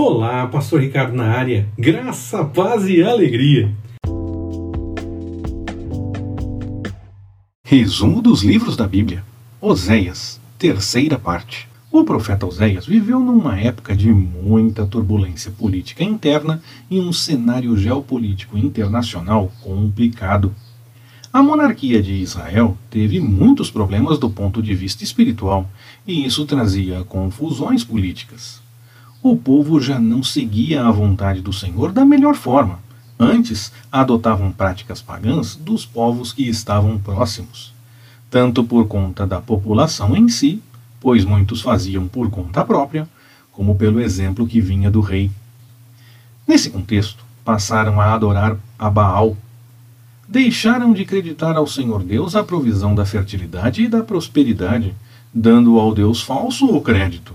Olá, Pastor Ricardo na área. Graça, paz e alegria. Resumo dos livros da Bíblia. Oséias, terceira parte. O profeta Oséias viveu numa época de muita turbulência política interna e um cenário geopolítico internacional complicado. A monarquia de Israel teve muitos problemas do ponto de vista espiritual, e isso trazia confusões políticas o povo já não seguia a vontade do Senhor da melhor forma. Antes, adotavam práticas pagãs dos povos que estavam próximos, tanto por conta da população em si, pois muitos faziam por conta própria, como pelo exemplo que vinha do rei. Nesse contexto, passaram a adorar a Baal. Deixaram de acreditar ao Senhor Deus a provisão da fertilidade e da prosperidade, dando ao Deus falso o crédito.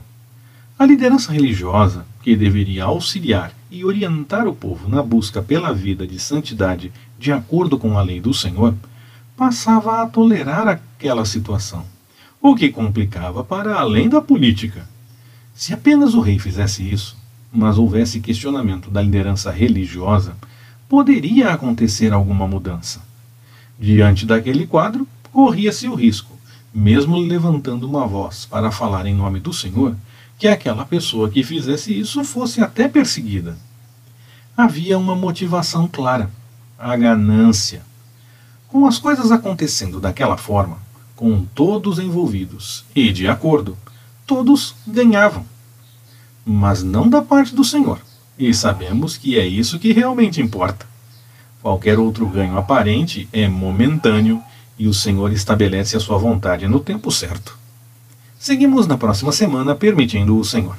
A liderança religiosa, que deveria auxiliar e orientar o povo na busca pela vida de santidade de acordo com a lei do Senhor, passava a tolerar aquela situação, o que complicava para além da política. Se apenas o rei fizesse isso, mas houvesse questionamento da liderança religiosa, poderia acontecer alguma mudança. Diante daquele quadro, corria-se o risco, mesmo levantando uma voz para falar em nome do Senhor, que aquela pessoa que fizesse isso fosse até perseguida. Havia uma motivação clara: a ganância. Com as coisas acontecendo daquela forma, com todos envolvidos e de acordo, todos ganhavam. Mas não da parte do Senhor, e sabemos que é isso que realmente importa. Qualquer outro ganho aparente é momentâneo e o Senhor estabelece a sua vontade no tempo certo. Seguimos na próxima semana, permitindo o Senhor.